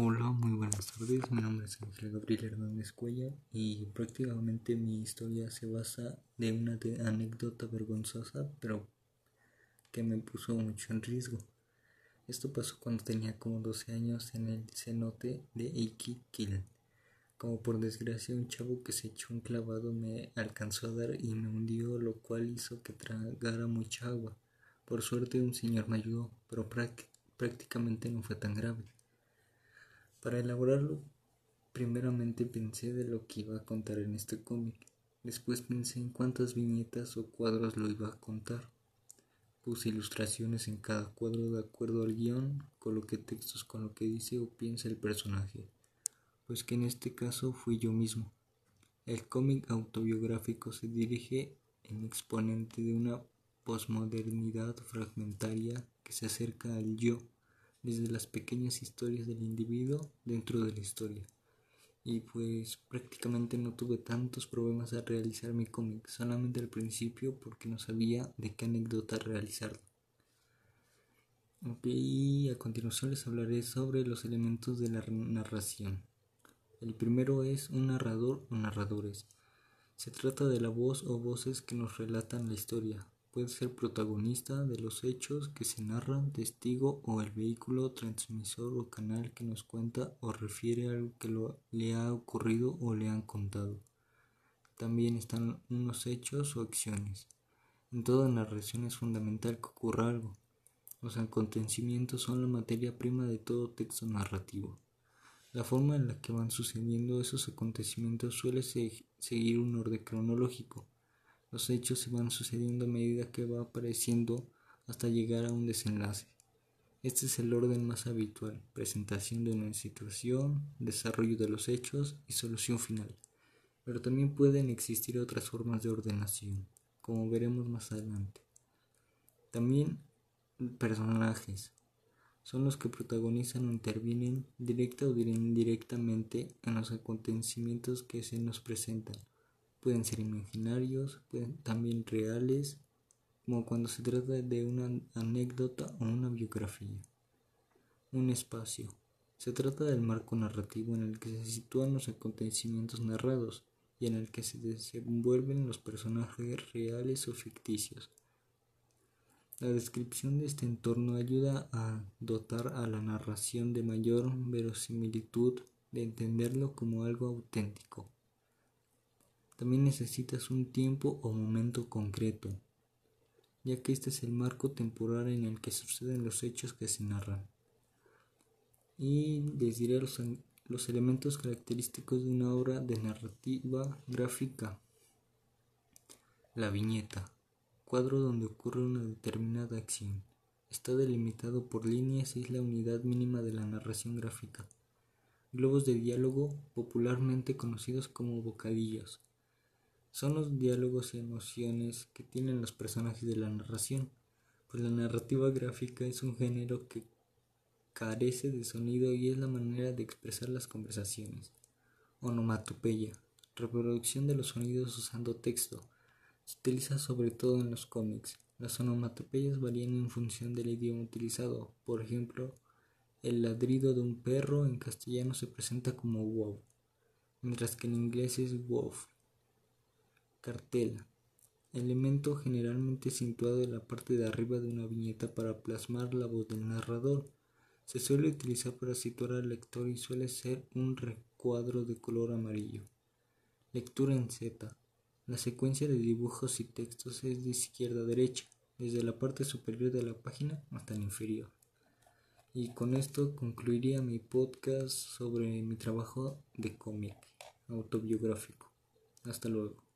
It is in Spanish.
Hola, muy buenas tardes. Mi nombre es Ángel Gabriel Hernández Cuella y prácticamente mi historia se basa de una anécdota vergonzosa, pero que me puso mucho en riesgo. Esto pasó cuando tenía como 12 años en el cenote de Iquiquil. Como por desgracia un chavo que se echó un clavado me alcanzó a dar y me hundió, lo cual hizo que tragara mucha agua. Por suerte un señor me ayudó, pero prácticamente no fue tan grave. Para elaborarlo, primeramente pensé de lo que iba a contar en este cómic. Después pensé en cuántas viñetas o cuadros lo iba a contar. Puse ilustraciones en cada cuadro de acuerdo al guion, coloqué textos con lo que dice o piensa el personaje, pues que en este caso fui yo mismo. El cómic autobiográfico se dirige en exponente de una posmodernidad fragmentaria que se acerca al yo desde las pequeñas historias del individuo dentro de la historia. Y pues prácticamente no tuve tantos problemas al realizar mi cómic, solamente al principio porque no sabía de qué anécdota realizarlo. Ok, y a continuación les hablaré sobre los elementos de la narración. El primero es un narrador o narradores. Se trata de la voz o voces que nos relatan la historia, puede ser protagonista de los hechos que se narran, testigo o el vehículo, transmisor o canal que nos cuenta o refiere algo que le ha ocurrido o le han contado. También están unos hechos o acciones. En toda narración es fundamental que ocurra algo. Los acontecimientos son la materia prima de todo texto narrativo. La forma en la que van sucediendo esos acontecimientos suele seguir un orden cronológico los hechos se van sucediendo a medida que va apareciendo hasta llegar a un desenlace. Este es el orden más habitual, presentación de una situación, desarrollo de los hechos y solución final. Pero también pueden existir otras formas de ordenación, como veremos más adelante. También personajes son los que protagonizan o intervienen directa o indirectamente en los acontecimientos que se nos presentan pueden ser imaginarios, pueden también reales, como cuando se trata de una anécdota o una biografía. Un espacio. Se trata del marco narrativo en el que se sitúan los acontecimientos narrados y en el que se desenvuelven los personajes reales o ficticios. La descripción de este entorno ayuda a dotar a la narración de mayor verosimilitud, de entenderlo como algo auténtico. También necesitas un tiempo o momento concreto, ya que este es el marco temporal en el que suceden los hechos que se narran. Y les diré los, los elementos característicos de una obra de narrativa gráfica. La viñeta, cuadro donde ocurre una determinada acción. Está delimitado por líneas y es la unidad mínima de la narración gráfica. Globos de diálogo, popularmente conocidos como bocadillos son los diálogos y emociones que tienen los personajes de la narración, pues la narrativa gráfica es un género que carece de sonido y es la manera de expresar las conversaciones. Onomatopeya, reproducción de los sonidos usando texto, se utiliza sobre todo en los cómics. Las onomatopeyas varían en función del idioma utilizado. Por ejemplo, el ladrido de un perro en castellano se presenta como wow, mientras que en inglés es wow. Cartela. Elemento generalmente situado en la parte de arriba de una viñeta para plasmar la voz del narrador. Se suele utilizar para situar al lector y suele ser un recuadro de color amarillo. Lectura en Z. La secuencia de dibujos y textos es de izquierda a derecha, desde la parte superior de la página hasta la inferior. Y con esto concluiría mi podcast sobre mi trabajo de cómic autobiográfico. Hasta luego.